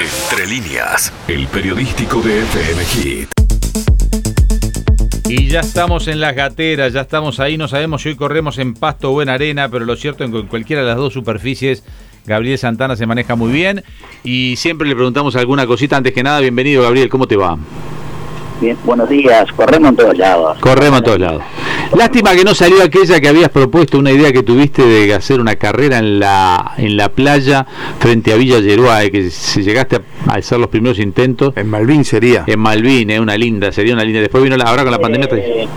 Entre líneas, el periodístico de FM Hit. Y ya estamos en las gateras, ya estamos ahí, no sabemos si hoy corremos en pasto o en arena, pero lo cierto es que en cualquiera de las dos superficies Gabriel Santana se maneja muy bien y siempre le preguntamos alguna cosita. Antes que nada, bienvenido Gabriel, ¿cómo te va? Bien, buenos días, corremos en todos lados. Corremos en todos lados. Lástima que no salió aquella que habías propuesto, una idea que tuviste de hacer una carrera en la en la playa frente a Villa Yeruay, que si llegaste a hacer los primeros intentos. En Malvin sería. En Malvin, es una linda, sería una linda. Después vino la, ahora con la pandemia. Eh,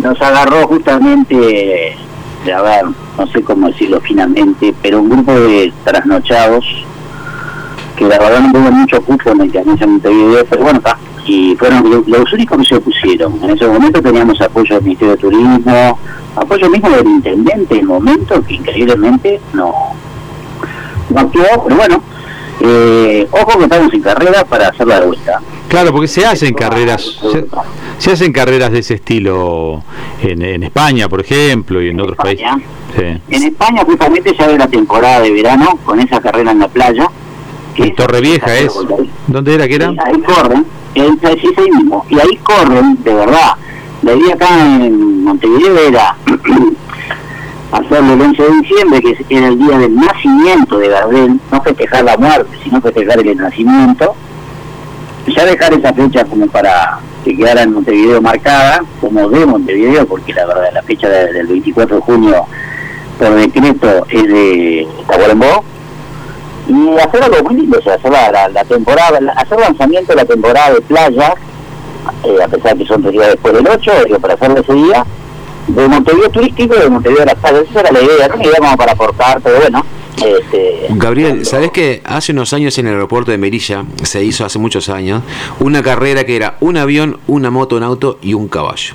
nos agarró justamente, a ver, no sé cómo decirlo finalmente, pero un grupo de trasnochados que la verdad no tuvo mucho cupo en el que en Montevideo, pero bueno, está y fueron los únicos que se opusieron. En ese momento teníamos apoyo del Ministerio de Turismo, apoyo mismo del intendente en el momento que increíblemente no, no actuó, pero bueno, eh, ojo que estamos en carrera para hacer la vuelta. Claro, porque se hacen carreras, se, hacen carreras de ese estilo en, en España, por ejemplo, y en, otros países. En España justamente ya de la temporada de verano, con esa carrera en la playa. Que Torrevieja es. ¿Dónde era que era? Ahí corren, mismo. Y ahí corren, de verdad. La idea acá en Montevideo era hacerlo el 11 de diciembre, que era el día del nacimiento de Gardel, no festejar la muerte, sino festejar el nacimiento. Ya dejar esa fecha como para que quedara en Montevideo marcada, como de Montevideo, porque la verdad la fecha del 24 de junio por decreto es de Tacuarembó y hacer algo muy lindo, o sea, hacer la, temporada, hacer lanzamiento de la temporada de playa, eh, a pesar que son días después del 8, para hacerlo ese día, de Montevideo turístico de Montevideo de las playas, esa era la idea, no idea como para aportar, pero bueno. Este, Gabriel, ¿sabes que hace unos años en el aeropuerto de Merilla, se hizo hace muchos años, una carrera que era un avión, una moto, un auto y un caballo?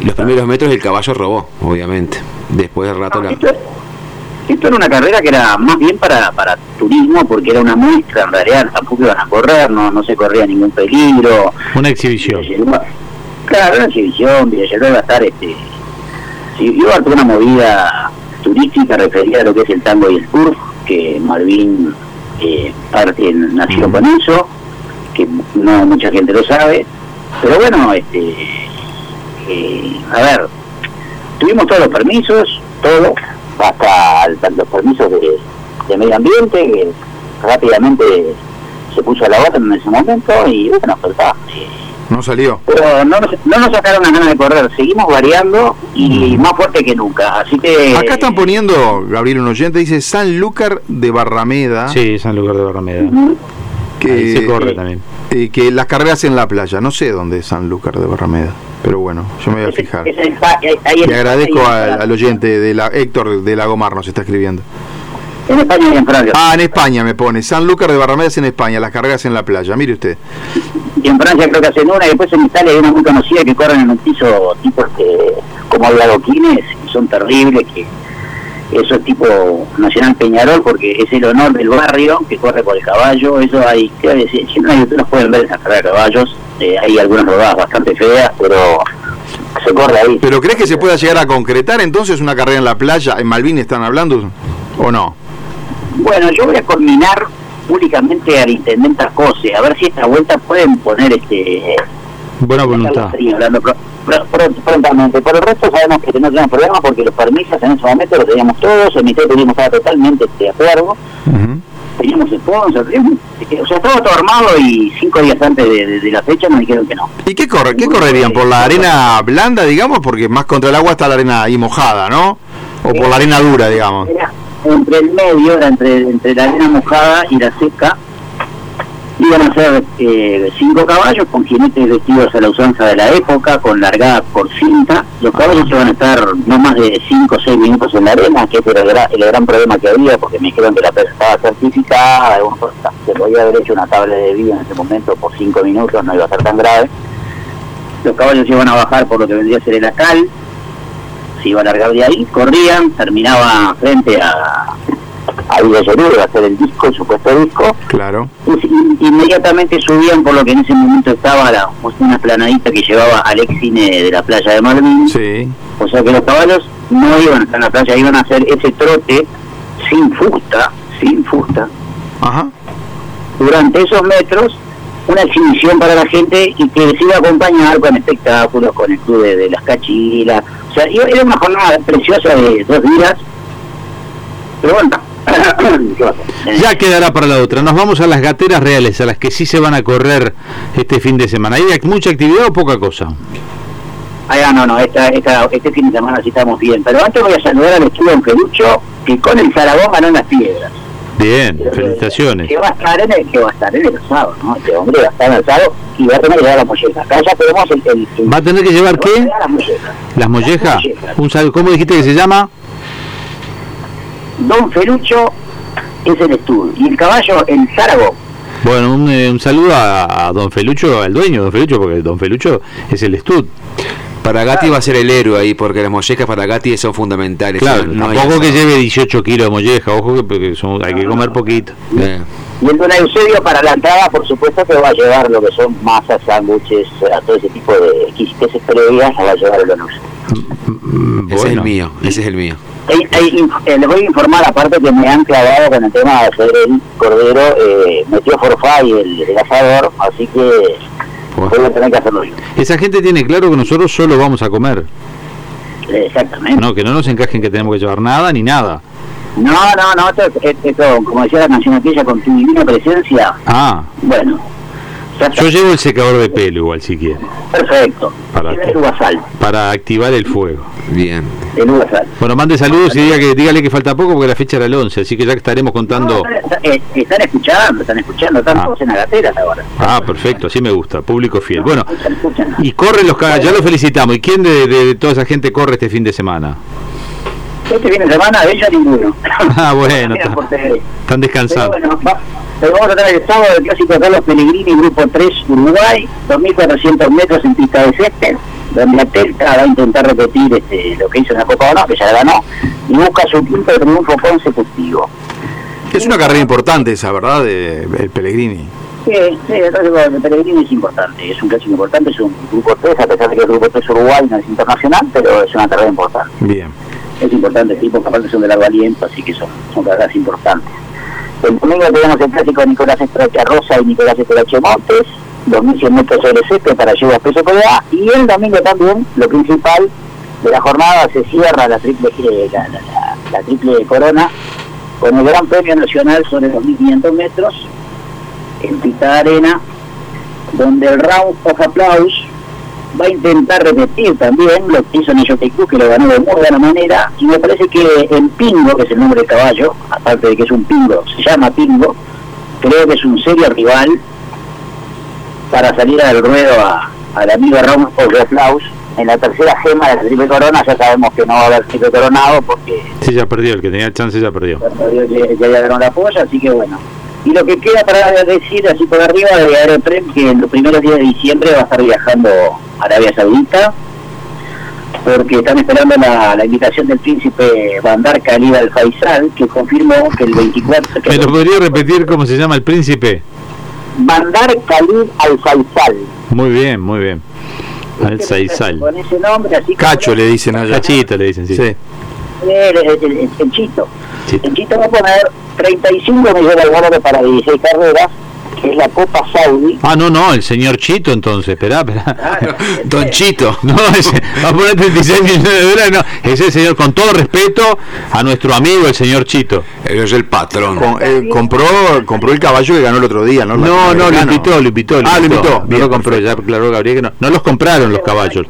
Los primeros metros el caballo robó, obviamente. Después del rato la... Esto era una carrera que era más bien para, para turismo, porque era una muestra, en realidad tampoco iban a correr, no, no se corría ningún peligro. Una exhibición. Claro, una exhibición, Villalobos iba a estar, este, iba a una movida turística referida a lo que es el tango y el surf, que Malvin eh, parte, nació con eso, que no mucha gente lo sabe, pero bueno, este, eh, a ver, tuvimos todos los permisos, todo, hasta los permisos de, medio ambiente, que rápidamente se puso a la orden en ese momento y bueno, pues No salió. Pero no nos, no nos sacaron las ganas de correr, seguimos variando y más fuerte que nunca. Así que. Acá están poniendo, Gabriel, un oyente, dice San Lúcar de Barrameda. Sí, San Lúcar de Barrameda. Que, se corre también. Eh, que las carreras en la playa, no sé dónde es San Lúcar de Barrameda. Pero bueno, yo me voy a fijar. Le agradezco al, oyente de la Héctor de Lagomar nos está escribiendo. En España y en Francia. Ah, en España me pone. San Lucas de Barramedas en España, las cargas en la playa. Mire usted. Y en Francia creo que hacen una, y después en Italia hay una muy conocida que corren en un piso tipo que, como adoquines, y son terribles, que eso es tipo Nacional Peñarol, porque es el honor del barrio que corre por el caballo. Eso hay, creo que si no hay, ustedes pueden ver esa carrera de caballos eh, hay algunas rodadas bastante feas, pero se corre ahí. ¿Pero crees que se pueda llegar a concretar entonces una carrera en la playa? ¿En Malvin están hablando o no? Bueno, yo voy a coordinar públicamente al intendente Arcose, a ver si esta vuelta pueden poner este... Buena voluntad. Hablando prontamente. Por el resto sabemos que no tenemos problema porque los permisos en ese momento los teníamos todos, el Ministerio Turismo estaba totalmente de acuerdo teníamos sponsor, o sea, estaba todo armado y cinco días antes de, la fecha nos dijeron que no. ¿Y qué, corre, qué correrían? ¿Por la arena blanda, digamos? Porque más contra el agua está la arena ahí mojada, ¿no? ¿O por la arena dura, digamos? entre el medio, era entre, entre la arena mojada y la seca, iban a ser eh, cinco caballos con jinetes vestidos a la usanza de la época, con largada por cinta. Los caballos iban a estar no más de cinco o seis minutos en la arena, que era el, gran problema que había, porque me dijeron que la pesa estaba certificada, se podía haber hecho una tabla de vida en ese momento por cinco minutos, no iba a ser tan grave. Los caballos iban a bajar por lo que vendría a ser el acal, se iba a largar de ahí, corrían, terminaba frente a, había Villa a hacer el disco, el supuesto disco. Claro. Y, inmediatamente subían por lo que en ese momento estaba la, una planadita que llevaba al ex cine de la playa de Malvin. Sí. O sea que los caballos no iban a estar en la playa, iban a hacer ese trote sin fusta, sin fusta. Ajá. durante esos metros una exhibición para la gente y que se iba a acompañar con espectáculos, con el club de, las cachilas. O sea, era una jornada preciosa de dos días. Pero bueno, ya quedará para la otra. Nos vamos a las gateras reales, a las que sí se van a correr este fin de semana. ¿Hay mucha actividad o poca cosa? Ah, no, no, esta, esta, este fin de semana sí estamos bien. Pero antes voy a saludar al estudio en Pelucho, que con el Zaragoza ganó en las piedras. Bien, felicitaciones. Que va a estar en el, que va a estar en el sábado, ¿no? Este hombre va a estar en el sábado y va a tener que llevar la molleja. Acá ya tenemos el, ¿Va a tener que llevar qué? Las mollejas. ¿Las mollejas? ¿cómo dijiste que se llama? Don Felucho es el estudio. Y el caballo, el Zaragoza. Bueno, un, eh, un saludo a, a, Don Felucho, al dueño de Don Felucho, porque Don Felucho es el estud. Para Gatti va a ser el héroe ahí, porque las mollejas para Gatti son fundamentales. Claro, no tampoco que lleve 18 kilos de molleja, ojo que son, hay que comer poquito. Eh. Y el don Eusebio para la entrada, por supuesto, que va a llevar lo que son masas, sándwiches, a todo ese tipo de exquisiteces previas, va a llevar el don mm, Ese es el mío, ese es el mío. Eh, les voy a informar, aparte que me han clavado con el tema de Federico Cordero, eh, metió forfait el, el asador, así que esa gente tiene claro que nosotros solo vamos a comer. Exactamente. No, que no nos encajen que tenemos que llevar nada ni nada. No, no, no, esto, como decía la canción aquella, con tu divina presencia. Ah. Bueno. Yo llevo el secador de pelo igual si quiere. Perfecto. Para, el para activar el fuego. Bien. El bueno, mande saludos y diga que, dígale que falta poco porque la fecha era el 11, así que ya estaremos contando. Eh, están escuchando, están escuchando, están ah. todos en Agateras ahora. Ah, perfecto, así me gusta, público fiel. Bueno, y corren los ya lo felicitamos. ¿Y quién de, toda esa gente corre este fin de semana? Este fin de semana, de ella ninguno. Ah, bueno, están descansando. Vamos a tener el sábado del clásico Carlos Pellegrini, grupo 3 Uruguay, 2.400 metros en pista de césped, donde Atleta va a intentar repetir este, lo que hizo en la Copa no que ya ganó, y busca su quinto triunfo consecutivo. Es una carrera importante esa, ¿verdad? De, el Pellegrini. Sí, sí, el Pellegrini es importante, es un clásico importante, es un grupo 3, a pesar de que el grupo 3 Uruguay no es internacional, pero es una carrera importante. Bien. Es importante, sí, porque aparte son de largo aliento, así que son, son carreras importantes. El domingo tenemos el clásico Nicolás Estracha Rosa y Nicolás Estracha Montes, 2.100 metros sobre césped para llevar peso A y el domingo también, lo principal de la jornada, se cierra la triple, eh, la, triple corona con el Gran Premio Nacional sobre 2.500 metros en pista de arena, donde el round of applause va a intentar repetir también lo que hizo en el que lo ganó de muy buena manera, y me parece que el Pingo, que es el nombre del caballo, aparte de que es un Pingo, se llama Pingo, creo que es un serio rival para salir al ruedo al amigo Ron Flaus en la tercera gema de la triple corona ya sabemos que no va a haber triple coronado porque sí ya perdió el que tenía chance ya perdió. ya perdió ya, ya la polla así que bueno y lo que queda para decir así por arriba de Aeroprem que en los primeros días de diciembre va a estar viajando a Arabia Saudita porque están esperando la, invitación del príncipe Bandar Khalid al Faisal que confirmó que el 24 ¿Me lo podría repetir cómo se llama el príncipe? Bandar Khalid al Faisal muy bien, muy bien al Faisal con ese nombre así Cacho le dicen allá Cachito le dicen sí, sí. El, el. El Chito va a poner 35 millones de dólares para 16 carreras, que es la Copa Saudi. Ah, no, no, el señor Chito entonces, espera, espera. Don Chito. No, ese, va a poner 36 millones de dólares, no, ese señor, con todo respeto a nuestro amigo, el señor Chito. Él es el patrón. Eh, compró, compró el caballo que ganó el otro día, ¿no? No, no, lo invitó, lo invitó. ah, lo invitó. No lo compró, ya claro, Gabriel, que no. No los compraron los caballos.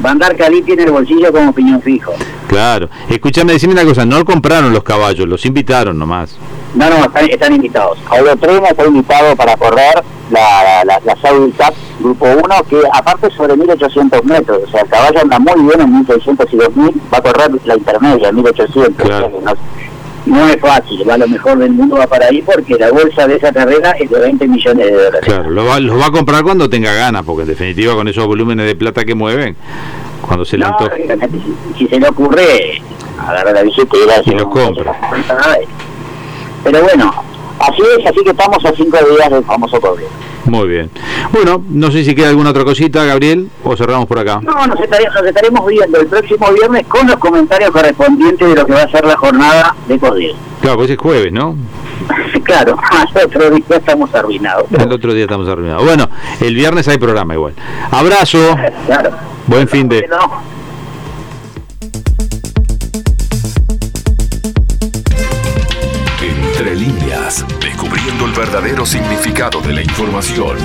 Bandar Cali tiene el bolsillo como piñón fijo. Claro. Escúchame, decime una cosa, no compraron los caballos, los invitaron nomás. No, no, están, invitados. Audio Trema está invitado para correr la, la, la Saudi Cup Grupo 1, que aparte es sobre 1800 metros. O sea, el caballo anda muy bien en 1600 y 2000, va a correr la intermedia en 1800. Claro no es fácil, va lo mejor del mundo va para ahí porque la bolsa de esa carrera es de 20 millones de dólares. Claro, lo va, va a comprar cuando tenga ganas, porque en definitiva con esos volúmenes de plata que mueven, cuando se le antoja. Si, se le ocurre agarrar la billetera, y lo compra. Pero bueno, así es, así que estamos a cinco días del famoso COVID. Muy bien. Bueno, no sé si queda alguna otra cosita, Gabriel, o cerramos por acá. No, nos estaremos, viendo el próximo viernes con los comentarios correspondientes de lo que va a ser la jornada de Cordial. Claro, pues es jueves, ¿no? claro, al otro día estamos arruinados. El otro día estamos arruinados. Bueno, el viernes hay programa igual. Abrazo. Claro. Buen fin de... verdadero significado de la información.